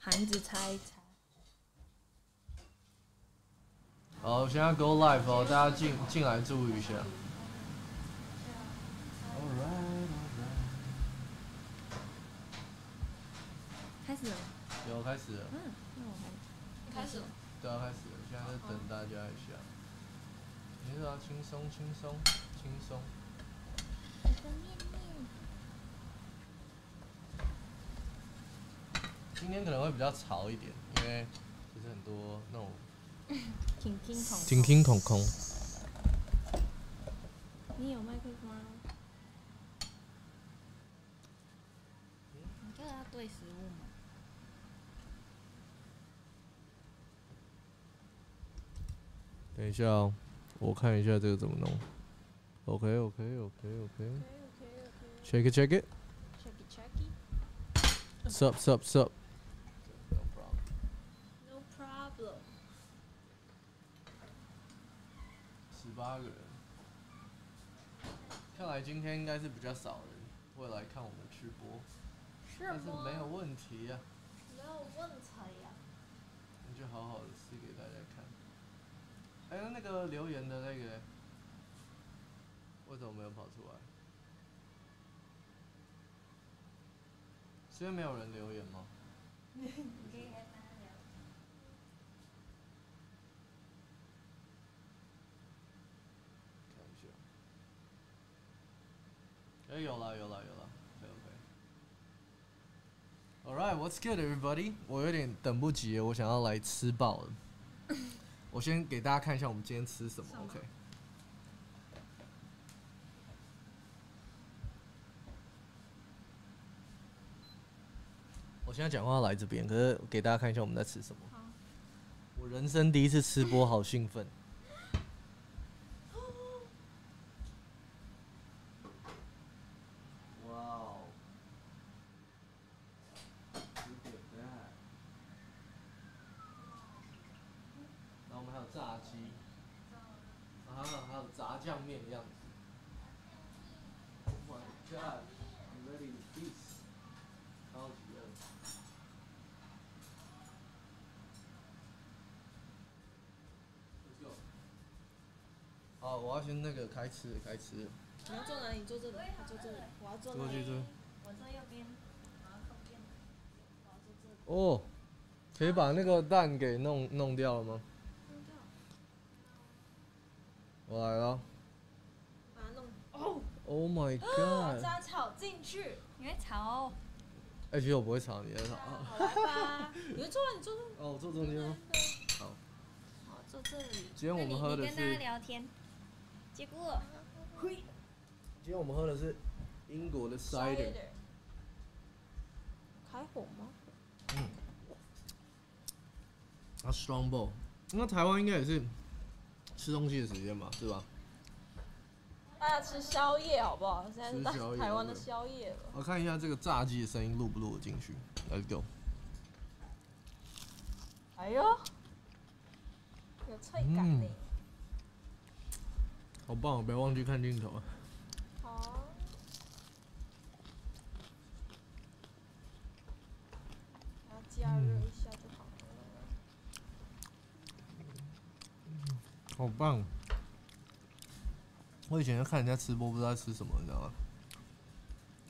盘子擦一擦。好，现在 go live 哦，大家进进来注意一下。开始了。有开始了。嗯，那我还开始了。对啊，开始了，现在在等大家一下。没事啊，轻松轻松轻松。我的面面。今天可能会比较潮一点，因为其实很多那种 挺听筒。听听空空。你有麦克风吗？你这个要对食物吗？等一下哦，我看一下这个怎么弄。OK OK OK OK。Check it check it. Check it checky。Sup sup sup。No problem。十八个人，看来今天应该是比较少人会来看我们直播，是但是没有问题呀、没有问题呀。你就好好的吃给大家看。还有那个留言的那个，为什么没有跑出来？是因为没有人留言吗？看一下。哎、有了有了有了，OK OK。Alright, what's good, everybody？我有点等不及了，我想要来吃饱了。我先给大家看一下我们今天吃什么，OK？我现在讲话来这边，可是给大家看一下我们在吃什么。我人生第一次吃播，好兴奋。哇哦！Look at that！然后我们还有炸鸡，啊，还有炸酱面的样子。Oh my god! I'm ready to feast. 超级饿。Let's go. 好，我要先那个开吃，开吃。你要坐哪里？坐这里。我坐这里。我要坐。坐去这。我坐右边，我要靠边。我要坐这里。哦，可以把那个蛋给弄弄掉了吗？弄掉。我来了。把它弄。哦。Oh my 把 god！它炒进去。你会吵哦。哎、其实我不会炒，你在炒。啊好来吧。你会坐啊？你坐这。哦，我坐中间吗？好。好，坐这里。今天我们喝的那你你跟大家是，聊天，结果嘿。今天我们喝的是英国的 cider。开火吗？啊，Strongbow。那台湾应该也是吃东西的时间吧，是吧？大家吃宵夜好不好？现在是大吃宵夜台湾的宵夜了。我看一下这个炸鸡的声音录不录得进去。Let's go。哎呦，有脆感呢。嗯好棒！不要忘记看镜头啊。好。然后加热一下就好了。好棒！我以前在看人家吃播，不知道吃什么，你知道吗？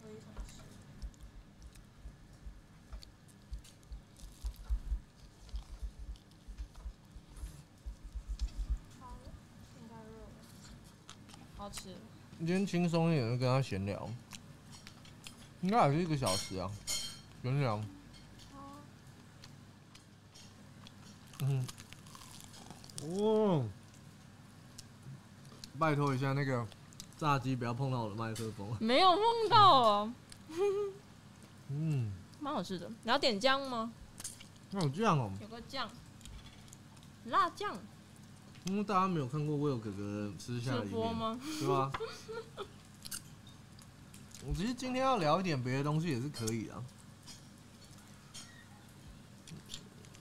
我也想吃。好了，应该热了。好吃。今天轻松一点，就跟他闲聊，应该还是一个小时啊，闲聊。好。嗯，哦！拜托一下，那个炸鸡不要碰到我的麦克风。没有碰到哦，嗯，蛮好吃的。你要点酱吗？那有酱哦、有个酱，辣酱。因为大家没有看过 Will 哥哥吃下直里吗？对吧？我其实今天要聊一点别的东西也是可以啊。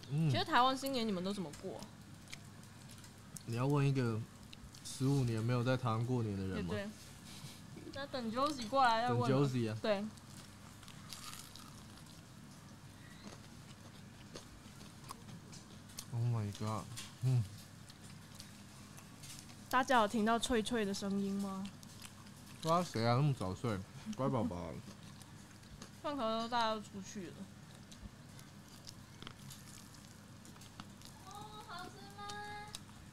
嗯其实台湾新年你们都怎么过？你要问一个十五年没有在台湾过年的人吗？对对。那等 Josie 过来要问了。Josie 啊，对，god！大家有听到脆脆的声音吗？不知道谁啊，那么早睡，乖宝宝。上课都大家都出去了。哦，好吃吗？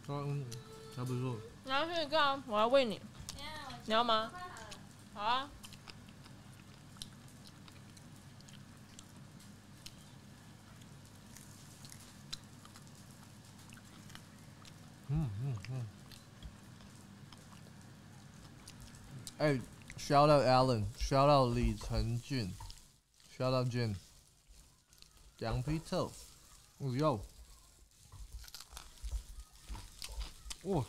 嗯，还不错。拿去一个啊，我要喂你，你要吗？好啊。嗯嗯嗯。哎，shout out Alan，shout out 李承俊，shout out Jane，羊皮臭，哦哟，哇，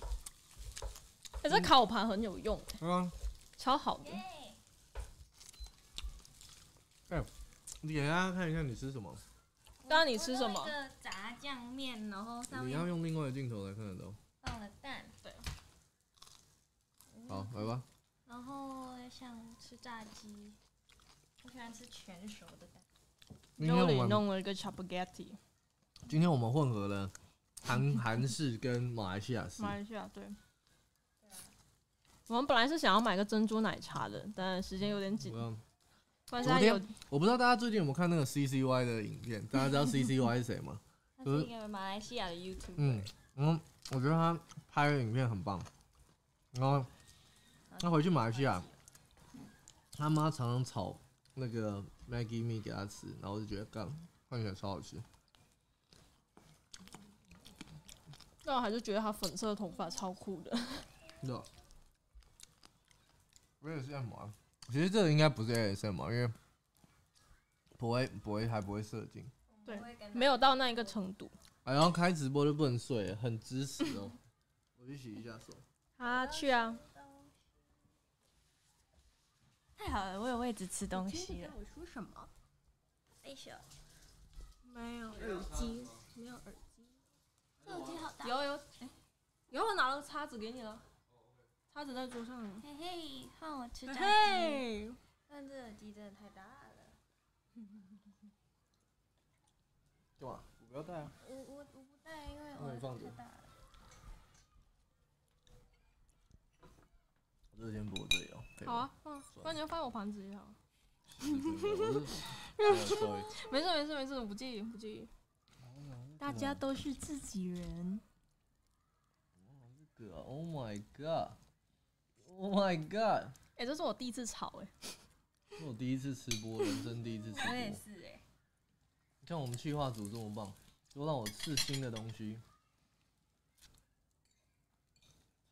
哎、这烤盘很有用，啊，超好的。耶！你给大家看一下你吃什么，刚刚你吃什么一个炸酱面，然后上面你要用另外的镜头来看得到。放了蛋，对。好，来吧。然后想吃炸鸡，我喜欢吃全熟的蛋。今天我们弄了一个 chapaghetti，今天我们混合了韩 韩式跟马来西亚式。马来西亚对。我们本来是想要买个珍珠奶茶的，但时间有点紧我。要不然现在有昨我不知道大家最近有没有看那个 CCY 的影片？大家知道 CCY 是谁吗？它是一个马来西亚的 YouTube，嗯嗯，我觉得他拍的影片很棒。然后他回去马来西亚，他妈常常炒那个 Maggie mee 给他吃，然后我就觉得干看起来超好吃。但我还是觉得他粉色的头发超酷的。是的，我也是 M 啊。其实这个应该不是 ASM 因为不会不会还不会射精。对没有到那一个程度。哎，然后开直播就不能睡，很支持哦。我去洗一下手。啊去啊，太好了，我有位置吃东西了。我说什么？哎小，没有耳机，没有耳机。这耳机好大。有有，哎、有我拿了叉子给你了，叉子在桌上呢。嘿嘿，换我吃炸鸡。嘿，但这耳机真的太大了。干嘛？我不要带啊。我我我不带，因为我太大了。这先播我这里哦。好。啊，放，不然你就放我盘子也好。没事没事没事，我不介意不介意。大家都是自己人。这个，Oh my god，Oh my god，哎、这是我第一次炒哎、这是我第一次吃播，人生第一次吃我也。是哎。像我们企划组这么棒，都让我试新的东西，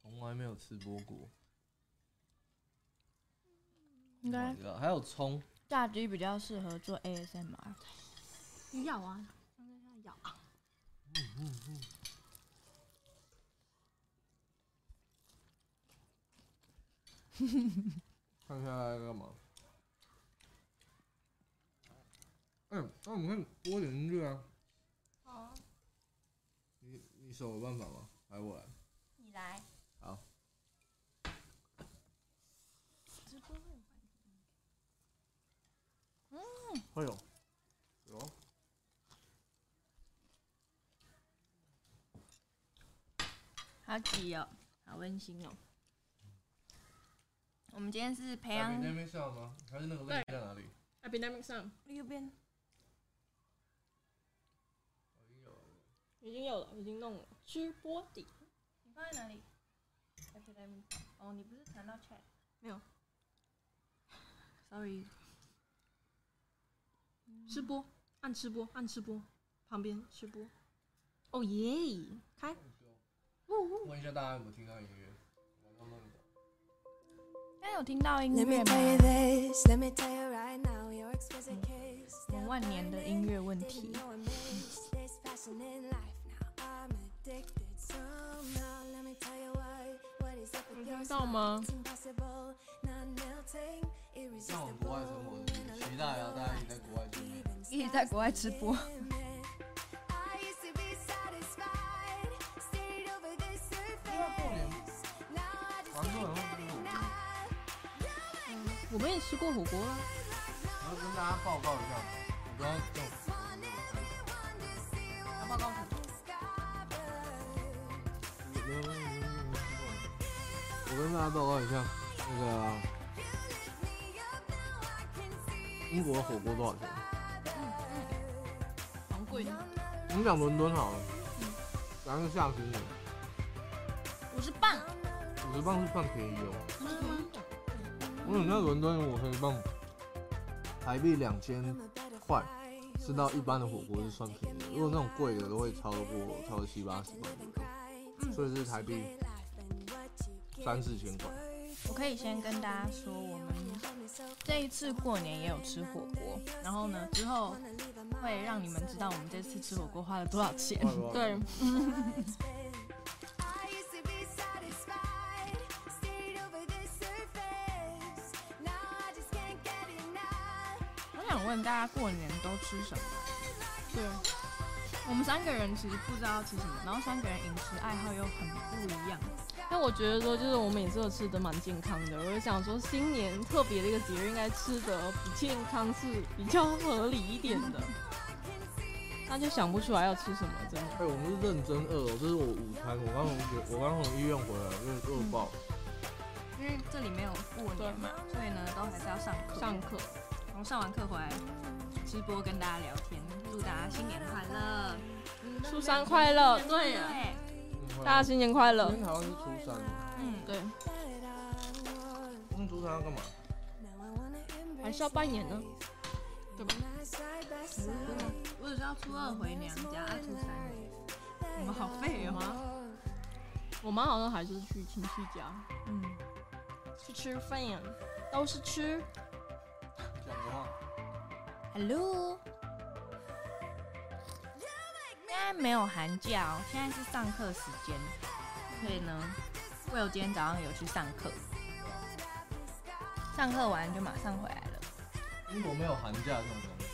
从来没有吃播过。应该 Oh 还有葱，炸鸡比较适合做 ASMR。你咬啊，刚刚要咬啊。看一下在干嘛？哎、那我们看播点音乐啊。好，你你手有办法吗？还是我来？你来。好。会有。有。好挤哦，好温馨哦。我们今天是培养那边笑吗？还是那个在哪里？Epidemic 上右边，已经有了，已经弄了。直播底你放在哪里？Epidemic。哦，你不是传到 chat？没有。Sorry。吃播按吃播按吃播旁边吃播。哦耶开。问一下大家有没有听到音乐没有听到音乐吗万年的音乐问题。不知道吗？像我国外生活，也期待啊。大家一直在国外见面，一直在国外直播。因为过年，广州好像火锅？我们也吃过火锅啊。我跟大家报告一下我，你不要叫我火锅，你不要叫我火。我跟大家报告一下，那个英国的火锅多少钱？蛮贵的。我们讲伦敦好了，咱是下行的五十磅，五十磅是算便宜哦。嗯，我想在伦敦我可以磅台币两千块，吃到一般的火锅是算便宜的。如果那种贵的都会超过超过七八十磅左右，所以是台币三四千块。我可以先跟大家说，我们这一次过年也有吃火锅，然后呢，之后会让你们知道我们这次吃火锅花了多少钱。对，I used to be satisfied, stayed over the surface. Now I just can't get enough. 我想问大家过年都吃什么？对，我们三个人其实不知道吃什么，然后三个人饮食爱好又很不一样。但我觉得说，就是我们也是有吃的蛮健康的。我就想说，新年特别的一个节日，应该吃的比健康是比较合理一点的。那就想不出来要吃什么，真的。哎、我们是认真饿哦，这是我午餐，我刚从学我刚从医院回来，有点饿爆。因为这里没有过年嘛，所以呢都还是要上课。上课，然后上完课回来直播跟大家聊天，祝大家新年快乐，初三快乐，对呀，对，大家新年快乐。今。天好像是初三，嗯，对，我们初三要干嘛？还是要拜年呢，对吧？我只知道初二回娘家，啊初三我们好废哦。我妈。好像还是去亲戚家。嗯，去吃饭，都是吃。讲的话，Hello，现在没有寒假哦，现在是上课时间，所以呢，我有今天早上有去上课，上课完就马上回来了。英国没有寒假这种东西。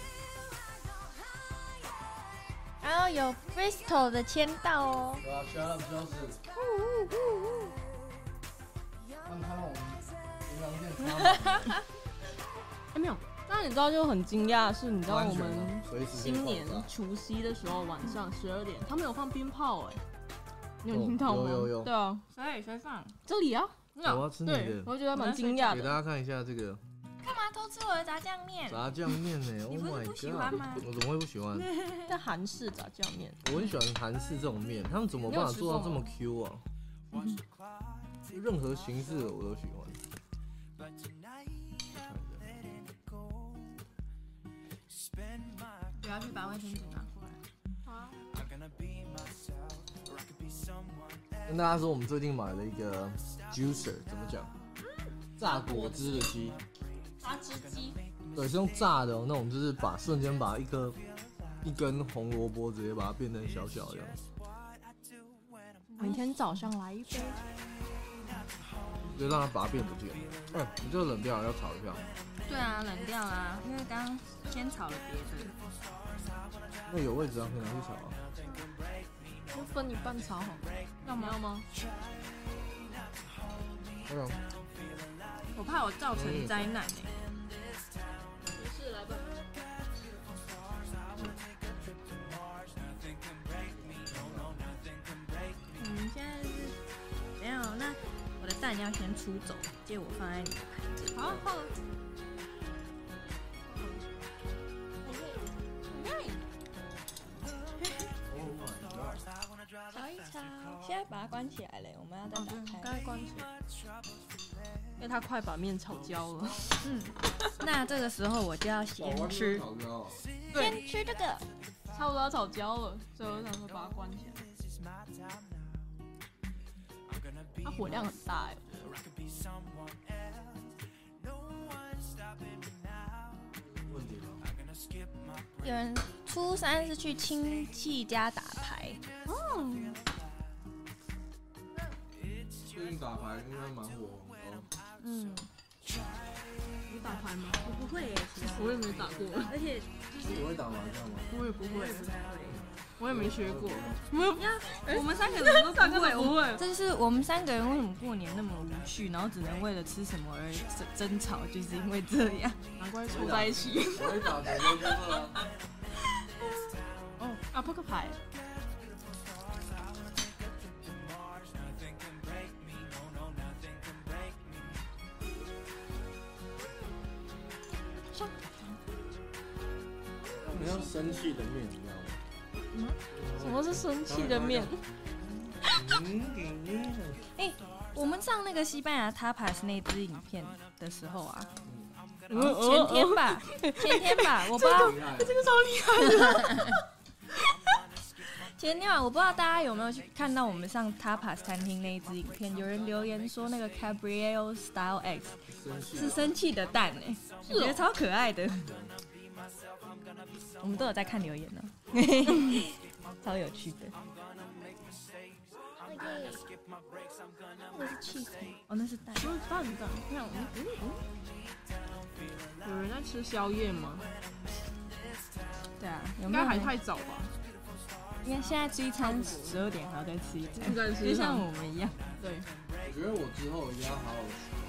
然后有 Bristol 的签到哦，对啊，shut up，就是。看看我们平常店差满哎，没 有，但你知道就很惊讶，是你知道我们新年除夕的时候晚上十二点，他们有放鞭炮哎，你有有听到吗？有有有对啊，所以谁放？这里啊，我要吃你对，的，我觉得蛮惊讶的。给大家看一下这个干嘛偷吃我的炸酱面？炸酱面呢？Oh 你不是 my 不喜欢 god！吗我怎么会不喜欢？这韩式炸酱面，我很喜欢韩式这种面，他们怎么办法做到这么 Q 啊？就任何形式的我都喜欢。我要去把卫生纸拿过来。好跟大家说，我们最近买了一个 juicer，怎么讲？榨果汁的机，榨汁机，对，是用榨的、哦，那种就是把瞬间把一颗一根红萝卜直接把它变成小小的样子。明天早上来一杯。就让它把它变不见。哎、你这个冷掉了要炒一下。对啊，冷掉啊，因为刚刚先炒了别的。那有位置啊，可以拿去炒啊。我分你半炒好了，要吗？要吗？我怕我造成灾难欸我的蛋要先出走，借我放在你的盘子里。好，放。炒一炒，现在把它关起来嘞，我们要再打开。刚才关起来，因为它快把面炒焦了。嗯，那这个时候我就要先吃，先吃这个。差不多要炒焦了，所以我想说把它关起来。它火量很大哎？有人初三是去亲戚家打牌，最近打牌应该蛮火。嗯，你打牌吗？我不会耶，其实我也没打过，而且你会打麻将吗？我也不会，不太会。我也没学过。我们三个人都不会，不会。这是我们三个人为什么过年那么无趣，然后只能为了吃什么而争争吵，就是因为这样，难怪凑在一起。哦，啊，扑克牌。没有生气的面。么是生气的面？嗯嗯嗯我们上那个西班牙 tapas 那支影片的时候啊，嗯前天吧，前天吧，我不知道这个超厉害的。前天晚我不知道大家有没有去看到我们上 tapas 餐厅那一支影片，有人留言说那个 Cabriel Style X 是生气的蛋哎、我觉得超可爱的。我们都有在看留言呢，超有趣的。那是气孔哦，那是蛋。就是蛋蛋，看嗯嗯嗯。有人在吃宵夜吗？对啊，有应该还没有人太早吧？因为现在吃一餐十二点还要再吃一餐，再吃就像我们一样。对，我觉得我之后一定要好好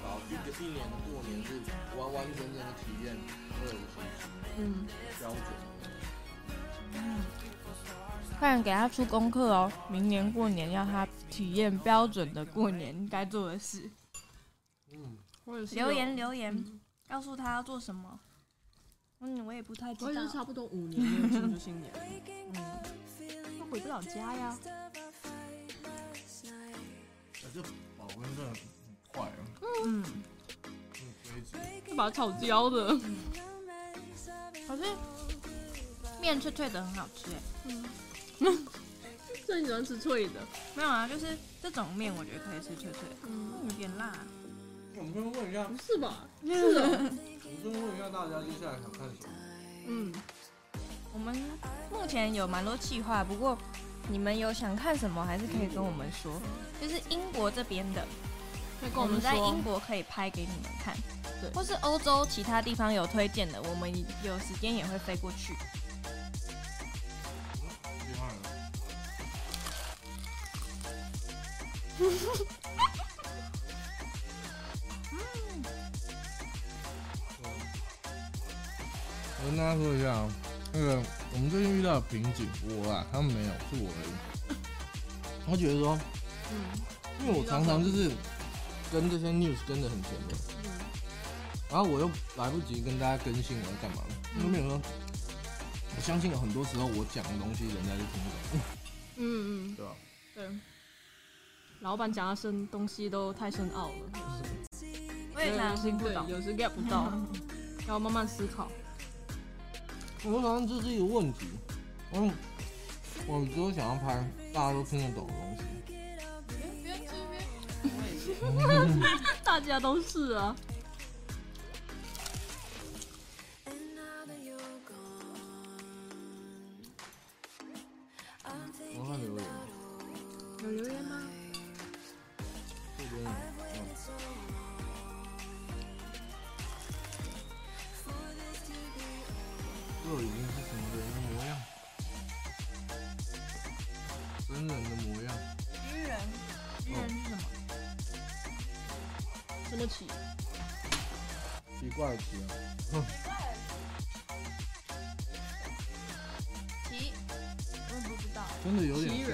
好好一个一年的过年是完完整整的体验二五七嗯，标准。快点给他出功课哦，明年过年要他体验标准的过年该做的事。嗯，或者是留言，留言，告诉他要做什么。嗯，我也不太知道。我也是，差不多五年没有庆祝新年，嗯，他回不了家呀。哎这保温真的很快啊，嗯，嗯，飞机。要把它炒焦的，可是面脆脆的很好吃哎。所以你喜欢吃脆的？没有啊，就是这种面我觉得可以吃脆脆的，嗯，有点辣。我们先问一下，不是吧？是的，我们先问一下大家接下来想看什么？嗯，我们目前有蛮多计划，不过你们有想看什么，还是可以跟我们说。就是英国这边的，可以跟我我们在英。国可以拍给你们看，对或是欧洲其他地方有推荐的，我们有时间也会飞过去。我跟大家说一下啊，那个我们最近遇到的瓶颈，我啊，他们没有，是我而已。我觉得说，嗯因为我常常就是跟这些 news 跟的很前面，嗯然后我又来不及跟大家更新我要干嘛，因为没有说，我相信有很多时候我讲的东西人家就听不懂，嗯嗯，对吧？对。老板讲的深东西都太深奥了，我也常常听不懂。对有时 get 不到，要慢慢思考。我好像这是一个问题，嗯，我只有想要拍大家都听得懂的东西。大家都是啊，我看留言，有留言吗？这已经是什么人的模样？真人的模样。愚人，愚人是什么？什么起？奇怪的奇啊，哼，奇，我也不知道。真的有点像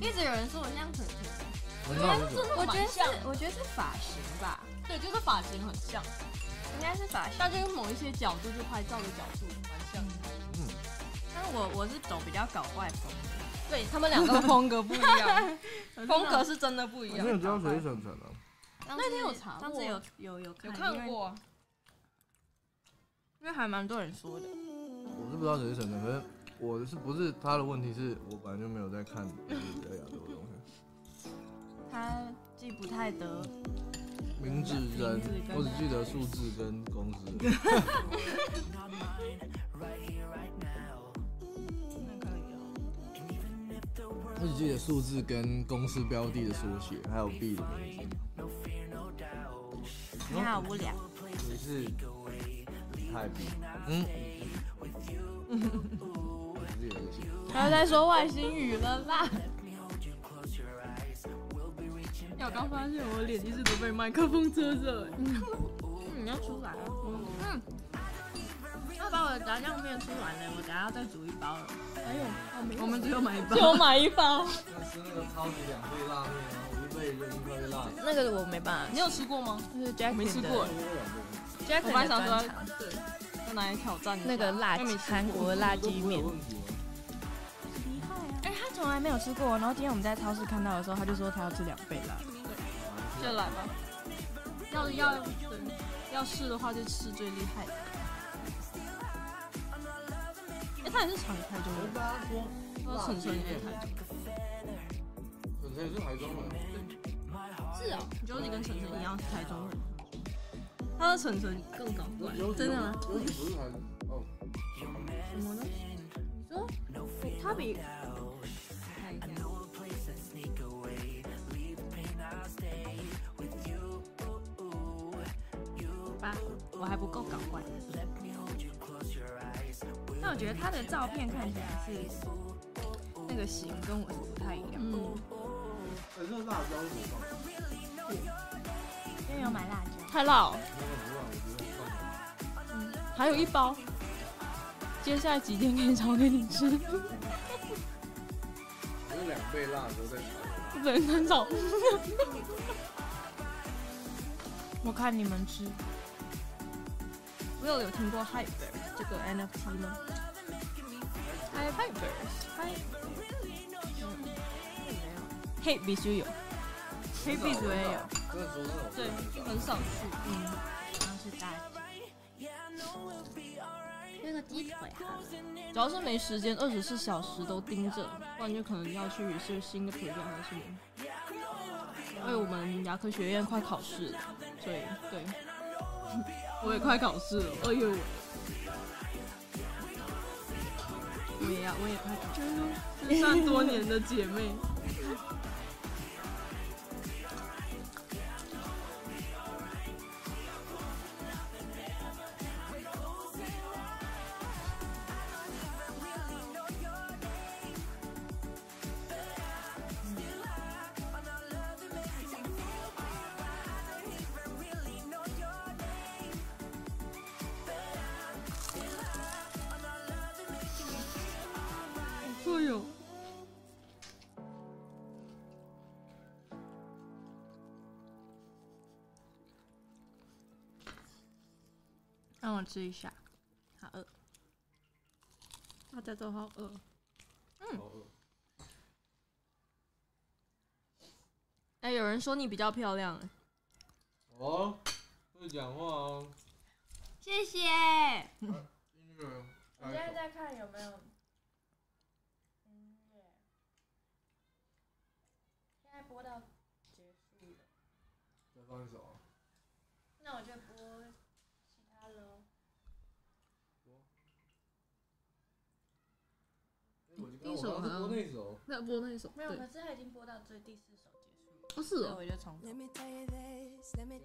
一直有人说我像晨晨，闻到这种，我觉得是我觉得是发型吧，对，就是发型很像，应该是发型。但就是某一些角度，就拍照的角度蛮像的。嗯，但是我我是走比较搞怪风的，对他们两个风格不一样，风格是真的不一样我没。有知道谁是晨晨啊。那天有查过上次有有有看有看，过，因为还蛮多人说的。我是不知道谁是晨晨，可是我是不是他的问题是我本来就没有在看就是比较亚洲的东西。他记不太得，名字人我只记得数字跟公司。我只记得数字跟公司标的的缩写，还有 B 的名字。你好无聊。你是太 B，嗯，我是有个在说外星语了啦。我刚发现我脸一直都被麦克风遮着。嗯，你要出来啊。嗯，要把我的炸酱面吃完了，我等下要再煮一包了。还有，我们只有买一包。就买一包。要吃那个超级两倍辣面，然后我就倍热气泡月辣，那个我没办法，你有吃过吗？就是 Jack 没吃过，Jack 我本来的想说对，要拿来挑战那个辣韩国的辣鸡面从来没有吃过，然后今天我们在超市看到的时候，他就说他要吃两倍辣。就来吧。要要对，要试的话就试最厉害的。哎、他也是常台中人，我跟大家说，他说晨晨也是台中晨晨也是台中人，人。是啊，你觉得你跟晨晨一样是台中人。他的晨晨更搞怪，真的吗？不是台哦，什么呢？你说他比我还不够搞怪。但我觉得他的照片看起来是那个型跟我是不太一样。还有一包，接下来几天可以炒给你吃，有两倍辣的时候再炒。不能很炒。我看你们吃，我有有听过 Hyper 这个 NFT 吗？Hyper Hyper，嘿，必须有，黑壁组也有，对，很少去。嗯，然后是大。那个鸡腿啊，主要是没时间，二十四小时都盯着，不然就可能要去是新的 project 还是什么。因为我们牙科学院快考试了，所以对，我也快考试了。哎呦，我也要，我也快考试了，失散多年的姐妹。吃一下，好饿。大家都好饿。好饿哎、有人说你比较漂亮、哎哦，会讲话哦。谢谢。音乐我现在在看有没有音乐，现在播到结束了，再放一首啊。那我就播其他喽。哎我就刚我刚刚是播那首，那播那一首，没有，对。可是他已经播到最第四首结束了，哦是哦。所以我就重复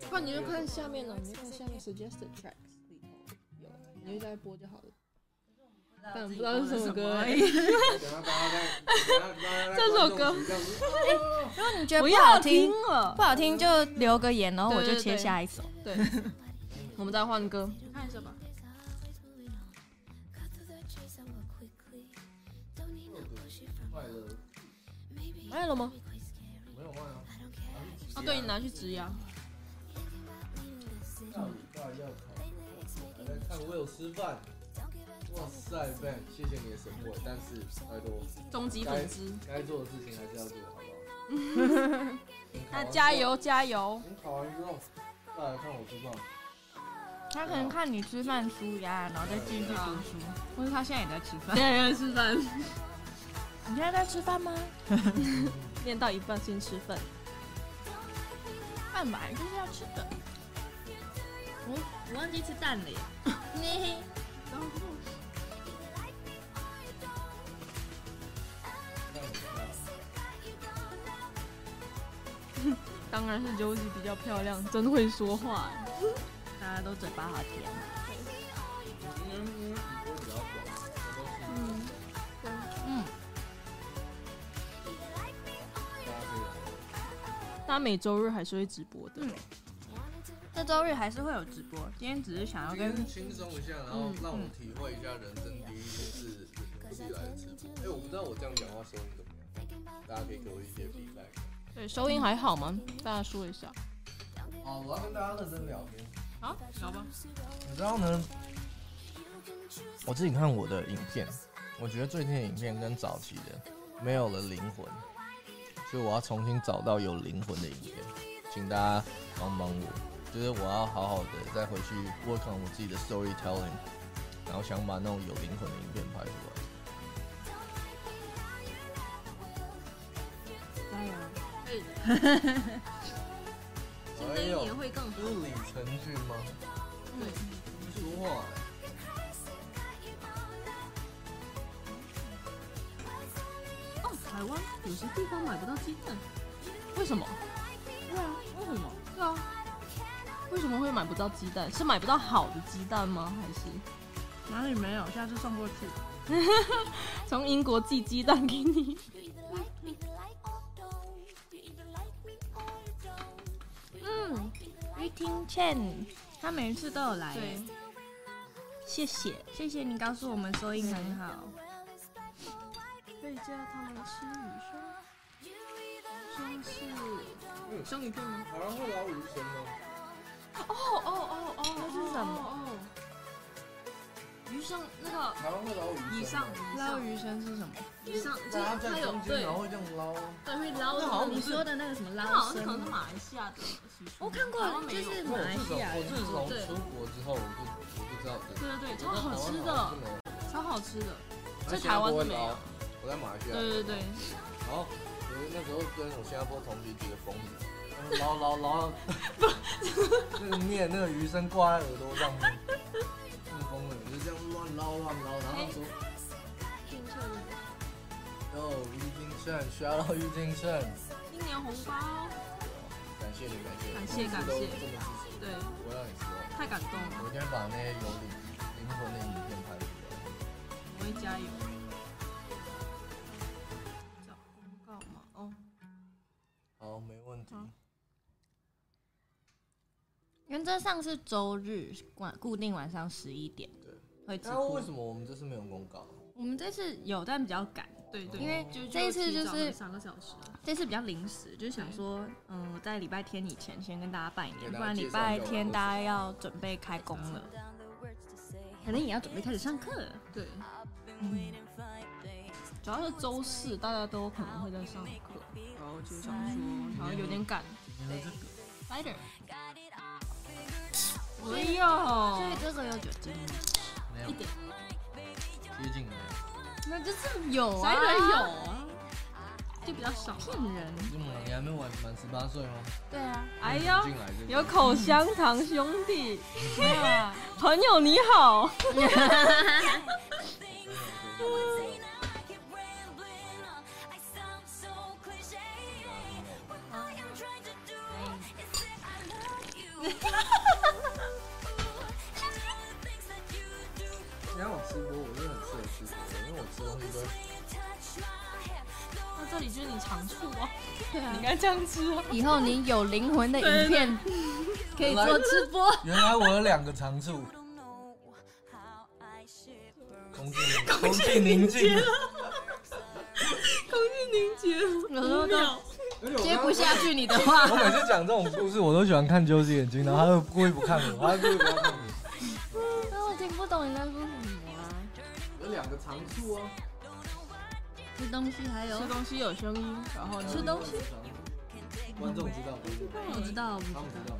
不然你就看下面的，你就看下面 suggested tracks 里头有，你就在播就好了。但不知道是什么歌而已。等下大家再，等下大家再这首歌。观众席这样子如果你觉得不不好听听，了。不，好听就留个言，然后我就切对对对。下一首。对，我们再换歌，看一下吧。有了吗？没有换啊。哦，对你拿去植牙。Thinking about me in the city. 下礼拜要考，Lately it's 还在看 Will 吃饭。哇塞，Ben，谢谢你的 support，但是拜托，终极粉丝，该做的事情还是要做，好不好？那加油加油！你考完之后再来看我吃饭。他可能看你吃饭舒压，然后再继续读书，或者他现在也在吃饭。现在在吃饭，你现在在吃饭吗？练到一半先吃饭。饭本来就是要吃的。我我忘记吃蛋了耶。当然是 Josie 比较漂亮，真会说话哎。大家都嘴巴好甜。他每周日还是会直播的。嗯这周日还是会有直播，今天只是想要跟轻松一下，然后嗯让我体会一下人生第一次人生第一来直播。哎，我不知道我这样讲话收音怎么样，大家可以给我一些 feedback。对，收音还好吗？大家说一下。好，我要跟大家认真聊天。好，聊吧。你知道呢？我自己看我的影片，我觉得最近的影片跟早期的没有了灵魂，所以我要重新找到有灵魂的影片，请大家帮帮我。就是我要好好的再回去 work on 我自己的 storytelling，然后想把那种有灵魂的影片拍出来。加油！还有会更好是李承俊吗？对，你说话、哦，台湾有些地方买不到鸡蛋，为什么？对啊，为什么？对啊，为什么会买不到鸡蛋？是买不到好的鸡蛋吗？还是哪里没有？下次送过去。从英国寄鸡蛋给你？嗯，于听倩，他每一次都有来。对，谢谢，谢谢你告诉我们收音很好。可以叫他们吃鱼生，生是生鱼片吗？台湾会捞鱼生吗？哦哦哦哦，那是什么哦，鱼生那个台湾会捞鱼上捞鱼生是什么？以上，就是它有对然后会这样捞。对会捞的，那好像你说的那个什么那捞生好像是可能是马来西亚的习俗，我看过就是马来西亚我自从对出国之后，我就我就知道这个。对对对，超好吃的超好吃的，那在台湾是没有。我在马来西亚。对对对，然后我那时候跟我新加坡同学几个疯子，他们捞捞捞，那个面那个鱼生挂在耳朵上面，疯的，就是这样乱捞乱捞，然后说，哟，郁金胜，需要到郁金胜，新年红包，感谢你，感谢你，感谢感谢每次都这么支持，对，不会让你失望。太感动了，我一定会把那些有灵灵魂的影片拍出来。我会加油。好，没问题。原则上是周日晚固定晚上十一点对会直播那为。什么我们这次没有公告？我们这次有，但比较赶。对对，因为就这一次就是三个小时，这次比较临时，就是想说，嗯，在礼拜天以前先跟大家拜年，不然礼拜天大家要准备开工了，可能也要准备开始上课了。对，主要是周四大家都可能会在上课，然后就想说好像有点赶。对，Spider，哎所呦以，这个有酒精吗，没有。一点接近没有。那就是有啊，Spider 有啊，就比较少。骗人。这么你还没满满十八岁吗？对啊，哎呦，有口香糖兄弟，朋友你好。你让我吃播，我真的很适合吃播，因为我吃东西都会那这里就是你长处啊，对啊你应。该这样吃啊。以后你有灵魂的影片可以做直播。原来我有两个长处，空 气空气凝结。空气凝结，有时候都而且我接不下去你的话我。每次讲这种故事，我都喜欢看揪子眼睛，然后他就故意不看我，他故意不要看我。那我听不懂你在说什么啊？有两个长处啊，吃东西还有吃东西有声音，然后吃东西，观众知道，我知道，他们知。道。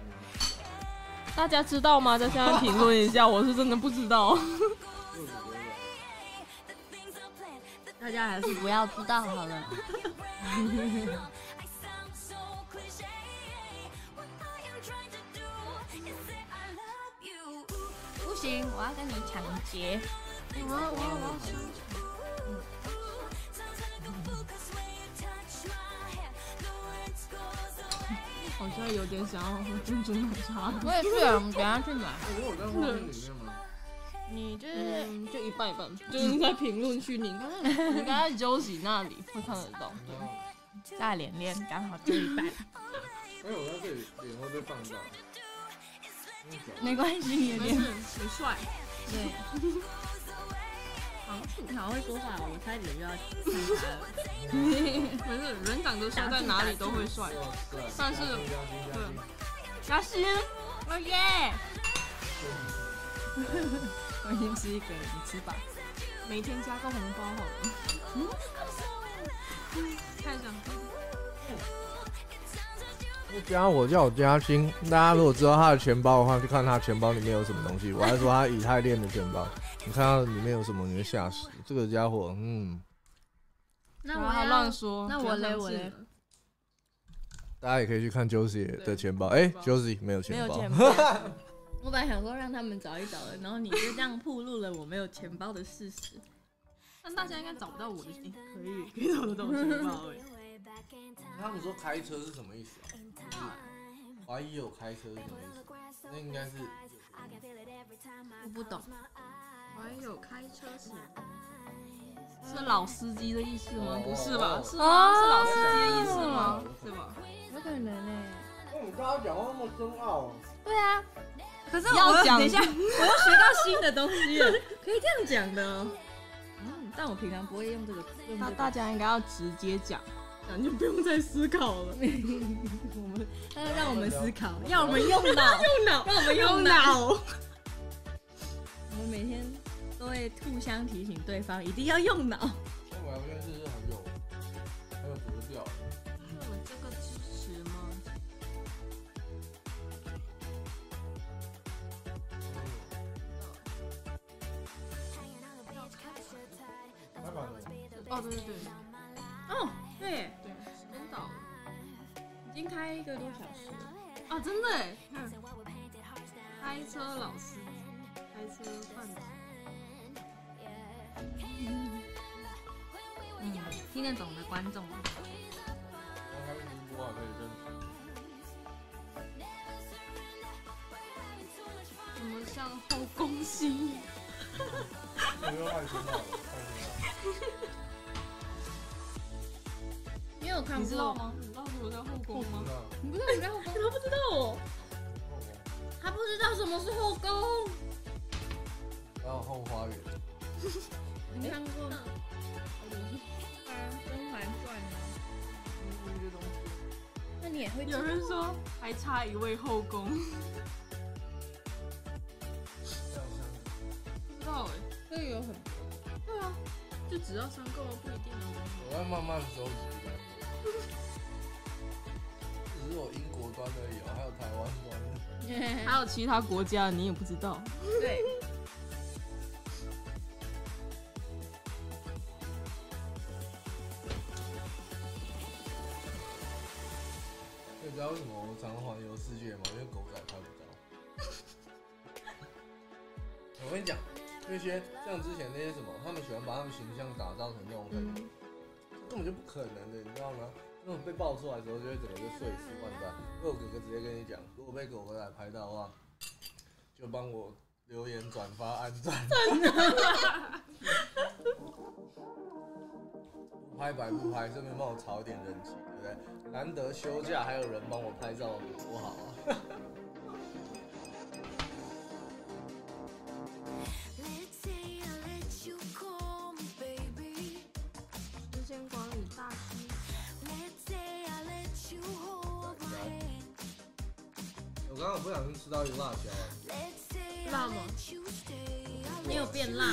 大家知道吗？在下面评论一下，我是真的不知道。大家还是不要知道好了。行，我要跟你抢劫。我要我要我要好像有点想要喝珍珠奶茶。我也是，我们等一下去买。因为我在画面里面吗？你就是嗯，就一半一半，就是在评论区，你刚才你刚才 Josie 那里会看得到。对，大脸脸刚好就一半，因为我在这里脸会被放大。没关系，你的脸没事，很帅。对。你好会说话，我差点就要看他了。不是人长得帅在哪里都会帅。但是对嘉欣，哦耶！我已经吃一个了，你吃吧。每天加个红包好了。嗯，看一下，加我叫我嘉兴，大家如果知道他的钱包的话，就看他钱包里面有什么东西。我还说他以太链的钱包，你看到里面有什么，你会吓死。这个家伙，嗯，那我要乱说。那我嘞我嘞大家也可以去看 Josie 的钱包。哎、j o s i e 没有钱包，有钱包。我本来想说让他们找一找的，然后你就这样暴露了我没有钱包的事实。那大家应该找不到我的，诶可以可以找得到我钱包哎。他们说开车是什么意思啊？怀疑有开车是什么意思？那应该是我不懂，怀疑有开车是，是老司机的意思吗？哦不是吧？哦是是老司机的意思吗？是吧？有可能呢。你刚刚讲话那么深奥，对啊，可是要讲我等一下，我又学到新的东西了，可以这样讲的哦。嗯，但我平常不会用这个。用这个那大家应该要直接讲，就不用再思考了。我们，他要让我们思考，要我们用脑，用脑，让我们用用脑。我们每天都会互相提醒对方，一定要用脑。那我这件事是很有很有格调。我这个支持吗？哦，对对对哦，对耶，对，时间到了已经开一个多小时了。啊，真的哎，看开车老司机，开车贩子。嗯，听得懂的观众，怎么像后宫戏？识，我又太听到了，有看过你知道？吗？你知道什么叫后宫吗？你不知道什么叫后宫？他不知道哦，他不知道什么是后宫。还有后花园，你看过吗？《甄嬛传》吗？这些东西。那你也会有人说还差一位后宫，不知道哎。这个有很对啊，就只要三个不一定啊。我要慢慢收集端而已哦，还有台湾端。还有其他国家你也不知道。对，你知道为什么我常环游世界吗？因为狗仔拍不到。我跟你讲，那些像之前那些什么，他们喜欢把他们形象打造成那种很，根本就不可能的，你知道吗？那种被爆出来的时候，就会整个就碎尸万段。因为我哥哥直接跟你讲，如果被狗仔拍到的话，就帮我留言、转发、按赞。不拍白不拍，顺便帮我炒一点人气，对不对？难得休假还有人帮我拍照，多好啊！刚不小心吃到一个辣椒啊，Let's say 辣吗你有变辣.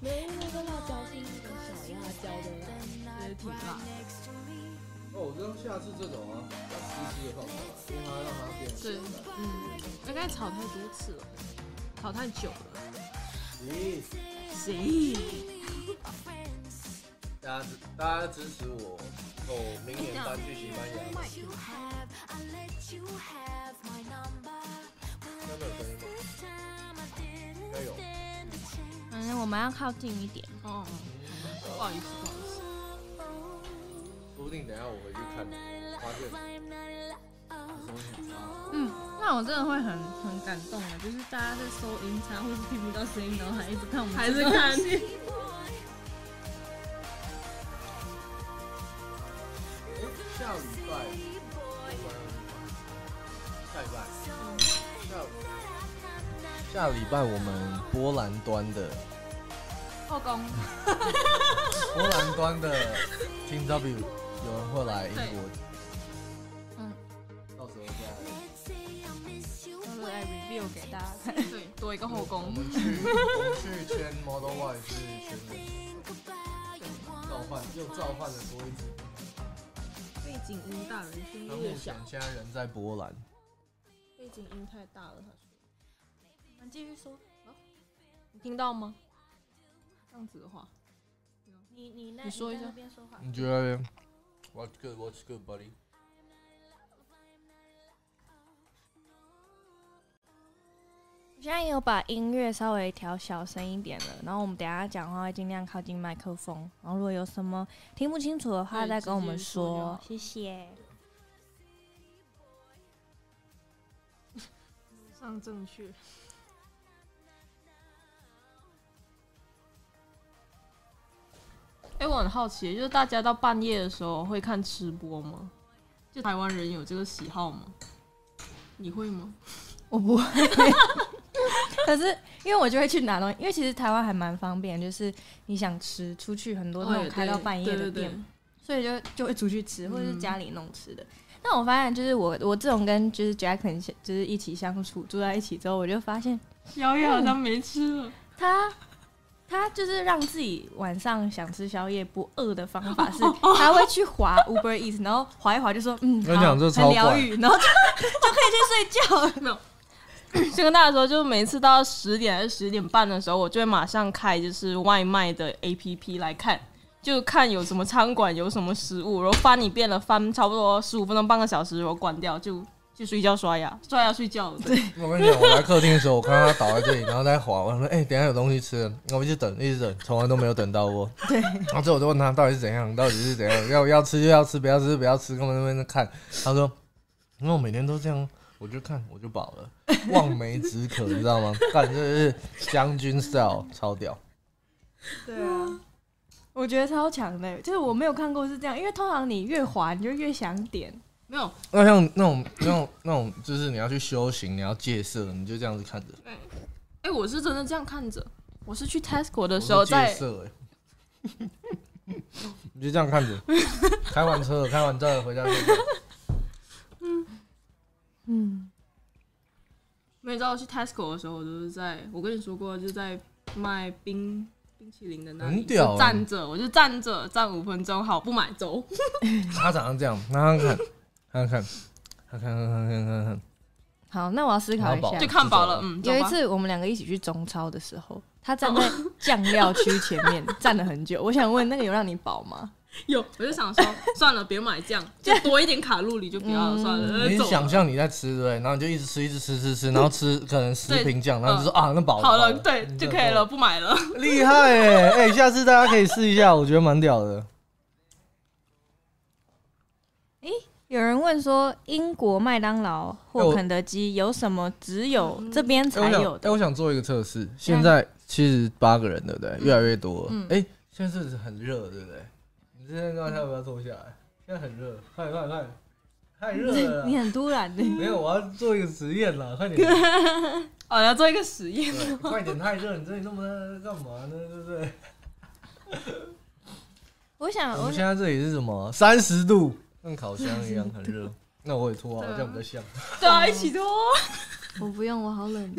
没，那个辣椒是那个小辣椒的，觉得挺辣。哦，我知道下次这种啊，要湿湿的放出来，因为它让它变对熟的。嗯，应该炒太多次了，炒太久了。咦，谁？大家支大家支持我，哦，明年搬去西班牙，我们要靠近一点。哦，不好意思，不好意思。说不定等下我回去看，发现。嗯，那我真的会很很感动的，就是大家在收音差或是听不到声音，然后还一直看我们，还是看。哎，下礼拜我们下礼拜下下礼拜我们波兰端的后宫。波兰端的 Team W 有人会来英国，嗯，到时候再。到时候来 review 给大家看。对，多一个后我宫。们去我们去签 Model Y 是全人召唤，又召唤了多一只。背景音大人声那目前现在人在波兰，背景音太大了，他说。你们继续说。你听到吗？这样子的话，你你那你说一下在那边说话。你觉得？What's good? What's good, buddy? 我现在有把音乐稍微调小声一点了，然后我们等一下讲话会尽量靠近麦克风，然后如果有什么听不清楚的话，再跟我们说谢谢。上正确。哎、我很好奇，就是大家到半夜的时候会看吃播吗？就台湾人有这个喜好吗？你会吗？我不会，可是因为我就会去拿东西，因为其实台湾还蛮方便，就是你想吃，出去很多那种开到半夜的店，所以就就会出去吃，或者是家里弄吃的。但我发现，就是我我这种跟就是 Jackson 就是一起相处住在一起之后，我就发现瑶瑶好像没吃了。他他就是让自己晚上想吃宵夜不饿的方法是，他会去滑 Uber Eats，然后滑一滑就说嗯，我讲这疗愈，然后就就可以去睡觉。先跟大家说，就是每次到十点还是十点半的时候，我就会马上开就是外卖的 APP 来看，就看有什么餐馆有什么食物，然后翻一遍了，翻差不多十五分钟半个小时，然后关掉就去睡觉刷牙，刷牙睡觉。对，我跟你讲，我来客厅的时候，我看到他倒在这里，然后在滑，我说：“哎、等一下有东西吃了。”我一直等，一直等，从来都没有等到过。对，然后最后我就问他到底是怎样，到底是怎样，要要吃就要吃，不要吃不要吃，根本那边在看。他说：“因为我每天都这样，我就看我就饱了，望梅止渴，你知道吗？干这是将军 style，超屌。对啊，我觉得超强的，就是我没有看过是这样，因为通常你越滑你就越想点。没有，那像那种那种那种，就是你要去修行，你要戒色，你就这样子看着。哎、我是真的这样看着，我是去 Tesco 的我时候在，戒色哎、你就这样看着，开完车了，开完站了，回家睡觉。嗯，没有知道去 Tesco 的时候，我就是在，我跟你说过，就是在卖冰冰淇淋的那里，很屌就站着，我就站着站五分钟，好不买走。他长成这样，让他看，看看，看看看看看看看。好，那我要思考一下就。看饱了，嗯，有一次我们两个一起去中超的时候，他站在酱料区前面 站了很久。我想问，那个有让你饱吗？有，我就想说，算了，别买酱，就多一点卡路里就不要了，算了，你想象你在吃对对？然后你就一直吃，一直吃，吃吃，然后吃可能十瓶酱，然后就说啊，那饱了，好了，对，嗯就可以了，，不买了。厉害哎哎，下次大家可以试一下，我觉得蛮屌的。有人问说，英国麦当劳或肯德基有什么只有这边才有的？我想做一个测试，现在七十八个人，对不对？越来越多了嗯。哎，现在是很热，对不对？你现在刚才要不要坐下来？现在很热，快快快，太热了 你。很突然的。没有，我要做一个实验啦，快点。哦，要做一个实验，快点，太热，你这里那么干嘛呢？对不对？我想，我现在这里是什么？三十度，跟烤箱一样，很热。那我也脱啊，这样比较像。对啊，一起脱，我不用，我好冷。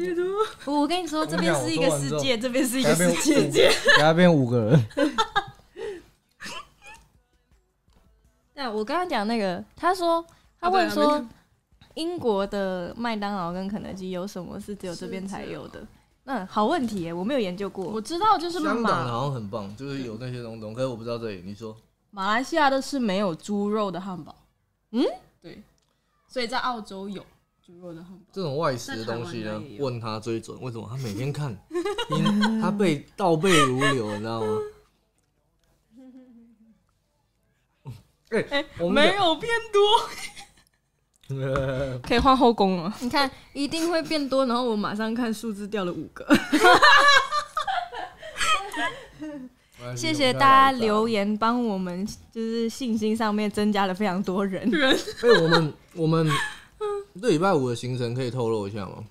我跟你说，我跟你讲这边是一个世界，这边是一个世，界。给他变五个人。那我刚刚讲那个，他说他问说英国的麦当劳跟肯德基有什么是只有这边才有的？那好问题耶，我没有研究过我。知道，就是香港好像很棒，就是有那些东东，可是我不知道这里。你说马来西亚的是没有猪肉的汉堡，嗯，对，所以在澳洲有猪肉的汉堡。这种外食的东西呢问他最准。为什么？他每天看，因他背倒背如流，你知道吗？哎、哎、我们没有变多，可以换后宫了。你看，一定会变多，然后我马上看数字掉了五个。谢谢大家留言。帮我们就是信心上面增加了非常多人。哎、我们我们这礼拜五的行程可以透露一下吗？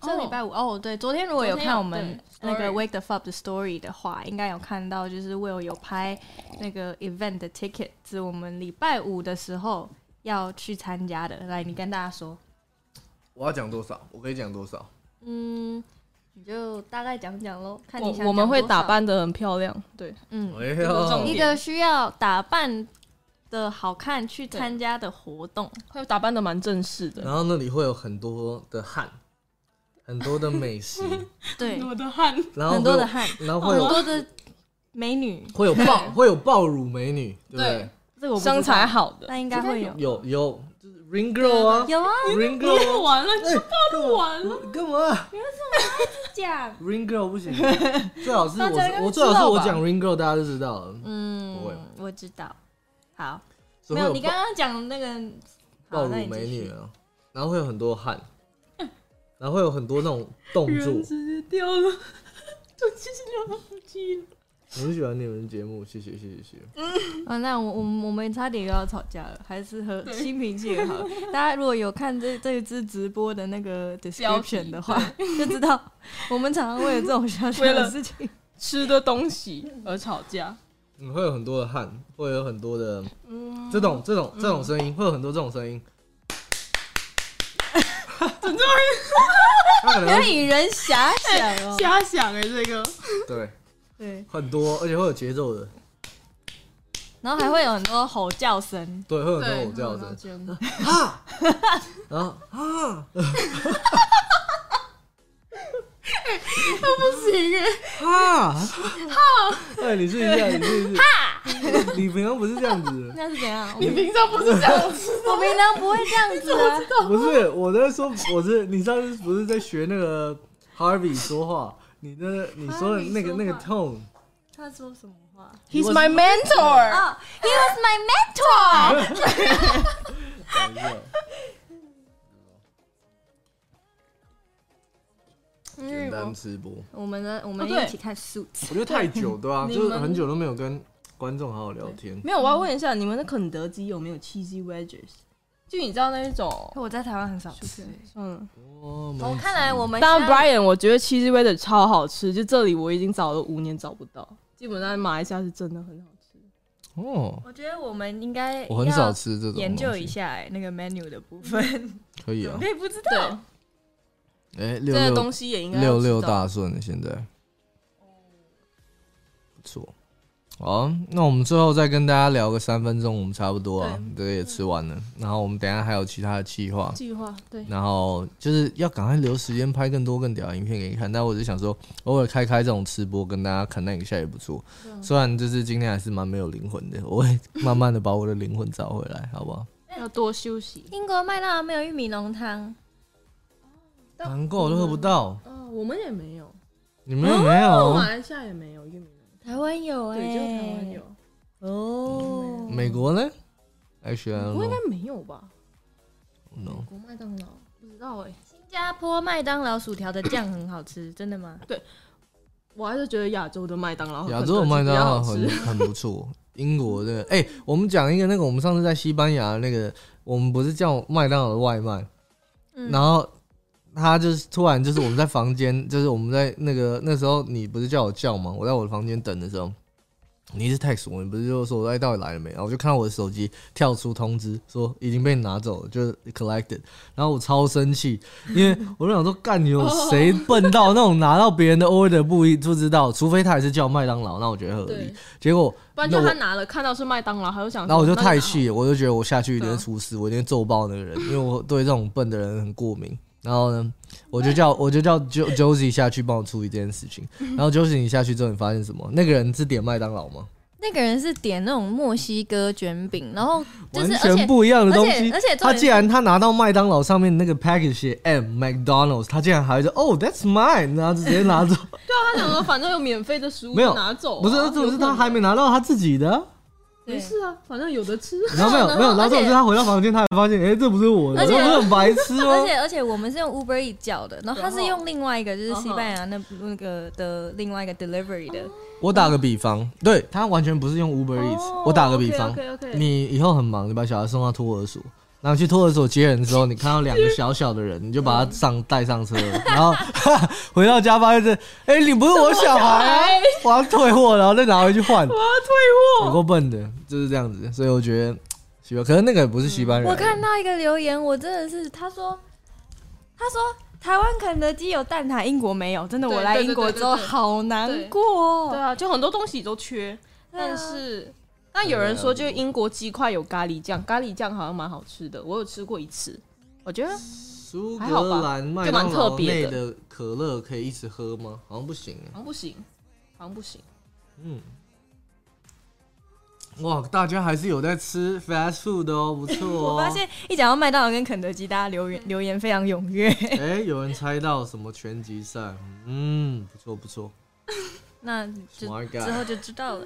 这礼拜五哦，对，昨天如果有看我们那个 Wake the Fuck 的 story 的话，应该有看到，就是 Will 有拍那个 event 的 ticket，是我们礼拜五的时候要去参加的。来，你跟大家说，我要讲多少？我可以讲多少？嗯，你就大概讲讲喽，看你想我我们会打扮的很漂亮，对，嗯，一个需要打扮的好看去参加的活动，会打扮的蛮正式的。然后那里会有很多的汗，很多的美食，对，我的汗，然后很多的汗，然后会有很多的美女，会有爆会有爆乳美女，对不对？对？这个我不知道。身材，好的，那应该会有，有有，就是 Ring Girl 啊有啊，，Ring Girl 啊完了，哎干嘛完了，干嘛你为什么要讲，？Ring Girl 不行，最好是我我最好是我讲 Ring Girl，大家就知道了。嗯我知道，好。没有，你刚爆刚讲那个爆乳好那你继续美女啊，然后会有很多汗，然后会有很多那种动作。直接掉了，就其实就忘记了。我很喜欢你们节目，谢谢谢谢谢谢。啊，那我我们我们差点又要吵架了，还是和心平气和好。大家如果有看这这一支直播的那个 description 的话，就知道我们常常为了这种小小为了的事情，吃的东西而吵架，嗯，会有很多的汗，会有很多的嗯，这种这种这种声音，会有很多这种声音。他可能会有点引人遐想哦。遐想哎，这个对对，很多，而且会有节奏的，然后还会有很多吼叫声，对，会有很多吼叫声，真的，哈，然后啊，不行哎，哈，哈，哎，你试一下，你试一下，哈，你平常不是这样子的，那是怎样？我你平常不是这样子，我平常不会这样子啊。不是我在说，我是你上次不是在学那个 Harvey 说话，你的你说的那个那个 tone，他说什么话？He's my mentor，哦、h e was my mentor。等一下简单吃播，我们呢，我们一起看 Suits。我觉得太久对啊，就是很久都没有跟观众好好聊天。没有，我要问一下，你们的肯德基有没有 cheesy wedges？就你知道那一种，我在台湾很少吃。嗯，哦，我看来我们当然 Brian，我觉得 cheesy wedges 超好吃，就这里我已经找了五年找不到，基本上马来西亚是真的很好吃。哦，我觉得我们应该我很少吃这种研究一，下哎、那个 menu 的部分，可以啊。可以不知对道？，哎，这个东西也应该六六大顺现在，好，那我们最后再跟大家聊个三分钟，我们差不多啊，这个也吃完了。然后我们等一下还有其他的计划，计划，对，然后就是要赶快留时间拍更多更屌的影片给你看。但我就想说，偶尔开开这种吃播，跟大家 connect 一下也不错。虽然就是今天还是蛮没有灵魂的，我会慢慢的把我的灵魂找回来，好不好？要多休息。英国麦当劳没有玉米浓汤，但难怪我都喝不到，嗯，我们也没有，你们有没有？马来西亚也没有玉米浓台湾有哎、对，就台湾有，哦。美国呢美 don't 国应该没有吧？No. 美国麦当劳不知道哎，新加坡麦当劳薯条的酱很好吃，真的吗？我还是觉得亚洲的麦当劳和亚洲的肯德基比较麦当劳好吃很很不错。英国的，哎、我们讲一个那个，我们上次在西班牙那个，我们不是叫麦当劳的外卖，嗯然后他就是突然就是我们在房间，就是我们在那个那时候你不是叫我叫吗？我在我的房间等的时候，你一直 text 我，你不是就说哎到底来了没？然后我就看到我的手机跳出通知说已经被拿走了，就是 collected。然后我超生气，因为我就想说干你有 谁笨到那种拿到别人的 order 不一不知道，除非他也是叫麦当劳，那我觉得合理。，结果不然就他拿了看到是麦当劳，他就想说，然后我就太气了，我就觉得我下去一定对啊会出事，我一定会揍爆那个人，因为我对这种笨的人很过敏。然后呢，我就叫我就叫 Jo Josie 下去帮我处理这件事情。然后 Josie 你下去之后，你发现什么？那个人是点麦当劳吗？那个人是点那种墨西哥卷饼，然后就是完全不一样的东西。而且他点既然他拿到麦当劳上面那个 package 写 M McDonald's，他竟然还说哦 That's mine，然后就直接拿走。对啊他想说反正有免费的食物没有拿走啊，不是，这种是他还没拿到他自己的没事啊，反正有的吃。然后没有没有，然后这种是他回到房间，他还发现哎这不是我的，而且这不是很白痴吗 而？且而且我们是用 Uber E 叫的，然后他是用另外一个就是西班牙那那个的另外一个 delivery 的，我打个比方，对他完全不是用 Uber Eats、我打个比方你以后很忙，你把小孩送到托儿所，然后去托儿所接人的时候，你看到两个小小的人，你就把他上带上车，然后 回到家发现是，哎、你不是我小孩，我要退货，然后再拿回去换，我要退货，有够笨的，就是这样子。所以我觉得西班，可是那个也不是西班牙人，我看到一个留言，我真的是，他说，他说台湾肯德基有蛋挞，英国没有，真的，我来英国之后好难对过。对啊，就很多东西都缺，但是。那有人说，就是英国鸡块有咖喱酱，咖喱酱好像蛮好吃的，我有吃过一次，我觉得苏还好吧格兰麦就蛮当劳特别的内的可乐可以一直喝吗？好像不行欸好像不行，好像不行。嗯，哇，大家还是有在吃 fast food 的哦，不错哦。我发现一讲到麦当劳跟肯德基，大家留言留言非常踊跃。哎、有人猜到什么拳击赛？嗯，不错不错。那之后就知道了。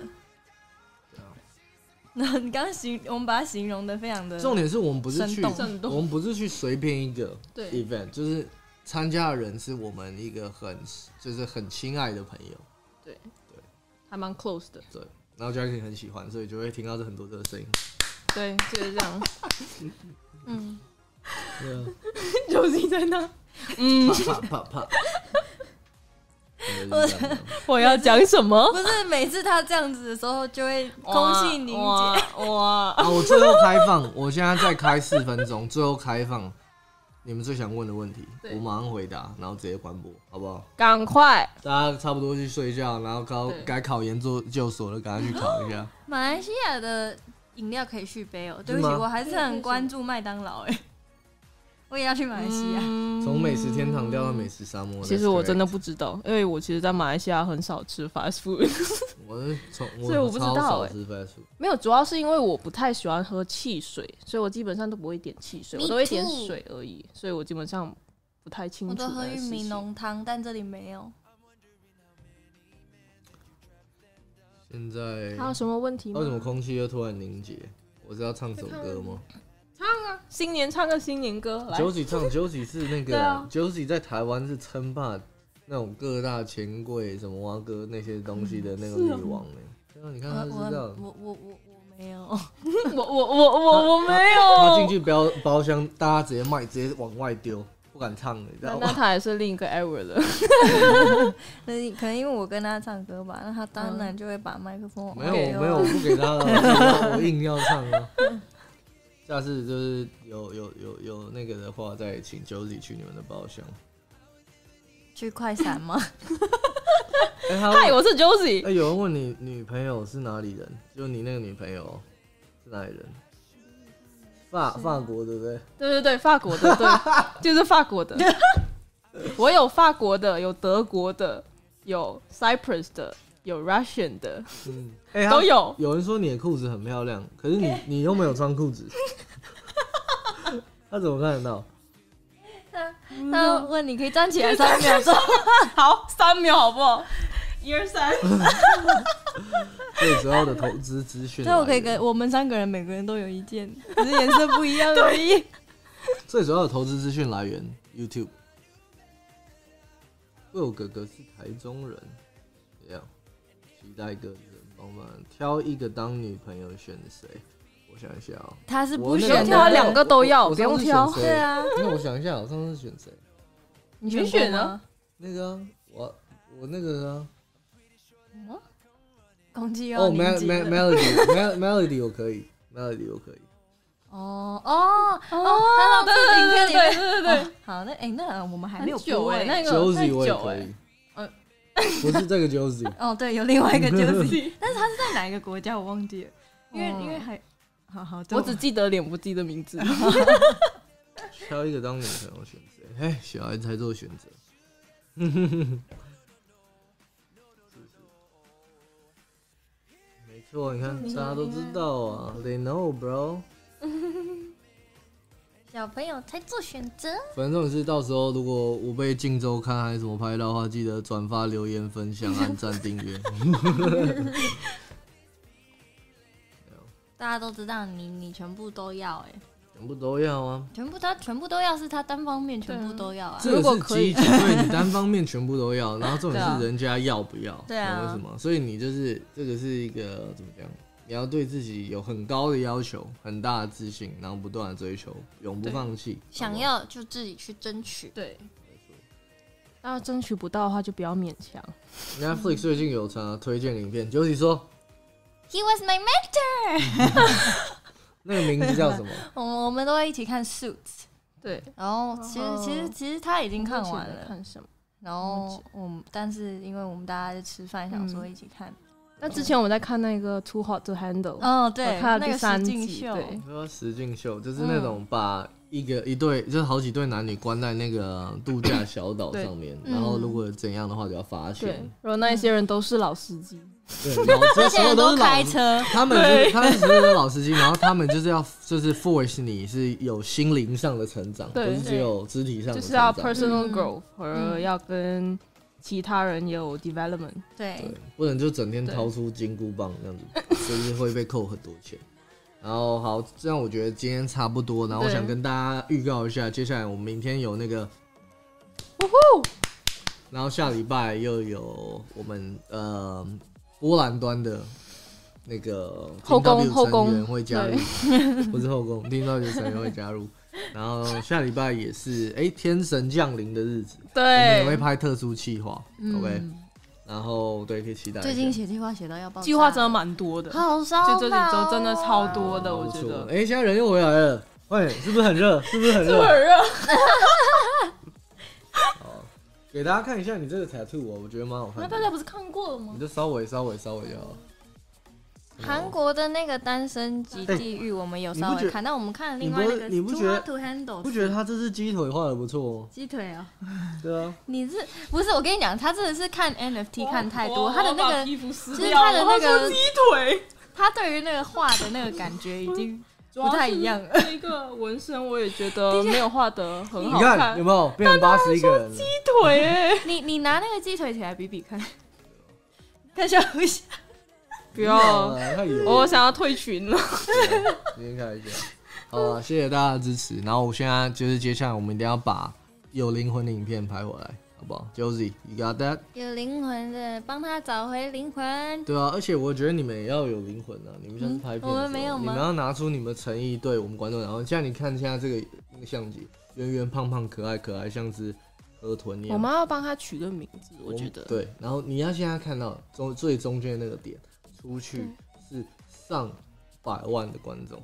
那 你刚刚形，我们把它形容的非常的重点是我们不是去，我们不是去随便一个对。event，就是参加的人是我们一个很就是很亲爱的朋友，对。对。还蛮 close 的，对，然后 Jackie 很喜欢，所以就会听到这很多这个声音。对，就是这样。嗯，对啊，就是在那，嗯，啪啪啪啪。对就是这样我要讲什么？不是每次他这样子的时候，就会空气凝哇结。哇！啊，我最后开放，我现在再开四分钟，最后开放你们最想问的问题，我马上回答，然后直接关播，好不好？赶快！大家差不多去睡觉，然后考该考研做就所了，赶快去考一下。马来西亚的饮料可以续杯哦。对不起，我还是很关注麦当劳哎。我也要去马来西亚。从美食天堂掉到美食沙漠。嗯其实我真的不知道，因为我其实，在马来西亚很少吃 fast food，我是从所以我不知道哎。没有，主要是因为我不太喜欢喝汽水，所以我基本上都不会点汽水，我都会点水而已，所以我基本上不太清楚我都喝玉米。浓汤，但这里没有。现在还有什么问题吗？为什么空气又突然凝结？我是要唱首歌吗新年唱个新年歌来。？Josie 唱，Josie 是那个 Josie 在台湾是称霸那种各大钱柜什么蛙哥那些东西的那个女王呢。对啊，你看他我我知道，我我我我没有。我我我我我没有。他 进去包包厢，大家直接卖，直接往外丢，不敢唱了，你知道吗？那那他也是另一个 ever 的。那可能因为我跟他唱歌吧，那他当然就会把麦克风往没有没有，我不给他了，我硬要唱啊。下次就是有有有有那个的话，再请 Josie 去你们的包厢。去快闪吗？哎、嗨，问我是 Josie 哎、。有人问你女朋友是哪里人？就你那个女朋友是哪里人？法法国对不对？对对对，法国的，对，就是法国的。我有法国的，有德国的，有 Cyprus 的，有 Russian 的，嗯，哎、都有。有人说你的裤子很漂亮，可是你 你又没有穿裤子，他怎么看得到？他问你可以站起来三秒钟。好，三秒好不好？一二三。最主要的投资资讯来源，那我可以跟我们三个人每个人都有一件，只是颜色不一样而已。最主要的投资资讯来源 YouTube。贵我哥哥是台中人，待个人帮忙挑一个当女朋友选谁？我想一下哦、他是我那个不选的，挑两个都要我我不用挑谁对啊，那我想一下，我上次选谁？你选选选啊吗？那个啊、我我那个啊，攻击哦，Mel 凝 Mel 结了 Melody Mel Melody 我可以，Melody 我可以。哦哦哦，他对对对好，那哎那我们还没有很久哎，播哎那个 Josie 太我也久哎。以，不是这个 Josie，哦对，有另外一个 Josie，但是他是在哪一个国家我忘记了，因为哦因为还好好，这我只记得脸，不记得名字。挑一个当女朋友选谁？哎，小孩才做选择。没错，你看大家都知道啊，They know, bro。小朋友才做选择。反正是到时候如果我被《镜周刊》还是什么拍到的话，记得转发、留言、分享、按赞、订阅。大家都知道你你全部都要哎，全部都要啊！全部他全部都要是他单方面全部都要啊。这如果个是可以基础，对你单方面全部都要，然后重点是人家要不要，对啊懂我意思吗？所以你就是这个是一个怎么讲？你要对自己有很高的要求，很大的自信，然后不断的追求，永不放弃。想要就自己去争取。对。那争取不到的话，就不要勉强。Netflix 最近有常推荐影片，就是说 He was my mentor。那个名字叫什么？我们我们都会一起看 Suits，对，然后其实其实其实他已经看完了，看什么？然后我们但是因为我们大家在吃饭，想说一起看。那之前我们在看那个《Too Hot to Handle》，哦，对，我看了那个第三集，秀，对，说实境秀，就是那种把一个一对，就是好几对男女关在那个度假 小岛上面，然后如果怎样的话就要罚对钱。，然后那一些人都是老司机，对，老这这些人都都是老开车，他们是他们所有的老司机，然后他们就是要就是 force 你是有心灵上的成长，不是只有肢体上的成就是要长。personal 嗯 growth，而要跟其他人有 development。对对，不能就整天掏出金箍棒这样子，就是会被扣很多钱。然后好，这样我觉得今天差不多。然后我想跟大家预告一下，接下来我们明天有那个，然后下礼拜又有我们呃波兰端的那个后宫后宫成员会加入，不是后宫，听到有成员会加入。然后下礼拜也是哎、天神降临的日子，对我们也会，拍特殊企划、嗯 o k 然后对，可以期待。最近写计划写到要爆炸，计划真的蛮多的，好烧就这几脑周真的超哦多的，我觉得。哎、现在人又回来了，喂，是不是很热？是不是很热？很热，好，给大家看一下你这个 tattoo 哦，我觉得蛮好看的。那大家不是看过了吗你？就稍微稍微稍微就好。韩国的那个单身级地狱，我们有稍微看，但我们看了另外那个你不觉得不觉得他这只鸡腿画的不错哦？鸡腿啊？对啊，你是不是？我跟你讲，他真的是看 NFT 看太多，他的那个就是他的那个鸡腿他对于那个画的那个感觉已经 不太一样了。这个纹身我也觉得 没有画的很好看有没有变成八十一个人？鸡腿哎，你你拿那个鸡腿起来比比看，看笑一下。不要。我想要退群了。今天看一下。好了，谢谢大家的支持。然后我现在就是接下来我们一定要把有灵魂的影片拍回来，好不好？Josie，you got that？有灵魂的，帮他找回灵魂。对啊，而且我觉得你们也要有灵魂啊！你们像是拍片我们没有吗你们要拿出你们诚意对我们观众。然后现在你看现在这个那个相机，圆圆胖胖可爱可爱，像是河豚一样。我们要帮他取个名字，我觉得。对。然后你要现在看到中最中间那个点，出去是上百万的观众，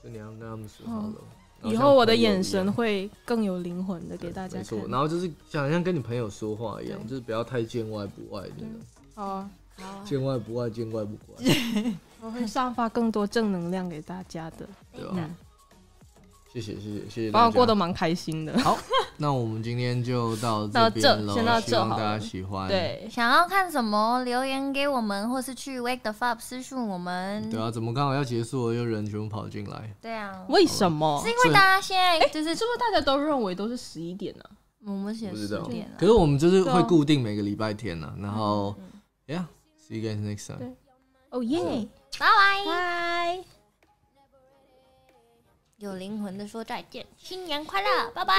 所以你要跟他们说好了。以后我的眼神会更有灵魂的给大家没错看。然后就是想像跟你朋友说话一样，就是不要太见外不外那种，好啊，见外不外，见怪不怪，我会散发更多正能量给大家的，对吧？嗯，谢谢谢谢谢谢大把我家。过得蛮开心的。好，那我们今天就到到这先到这希望大家喜欢。对，想要看什么，留言给我们，或是去 Wake the Fab 私讯我们。对啊，怎么刚好要结束了，又人全部跑进来？对啊，为什么？是因为大家现在就是是不是大家都认为都是十一点呢？我们写十点了可。是我们就是会固定每个礼拜天呢，然后，Yeah，see you guys next time。对哦耶！拜拜。拜。有灵魂的说再见，新年快乐，拜拜。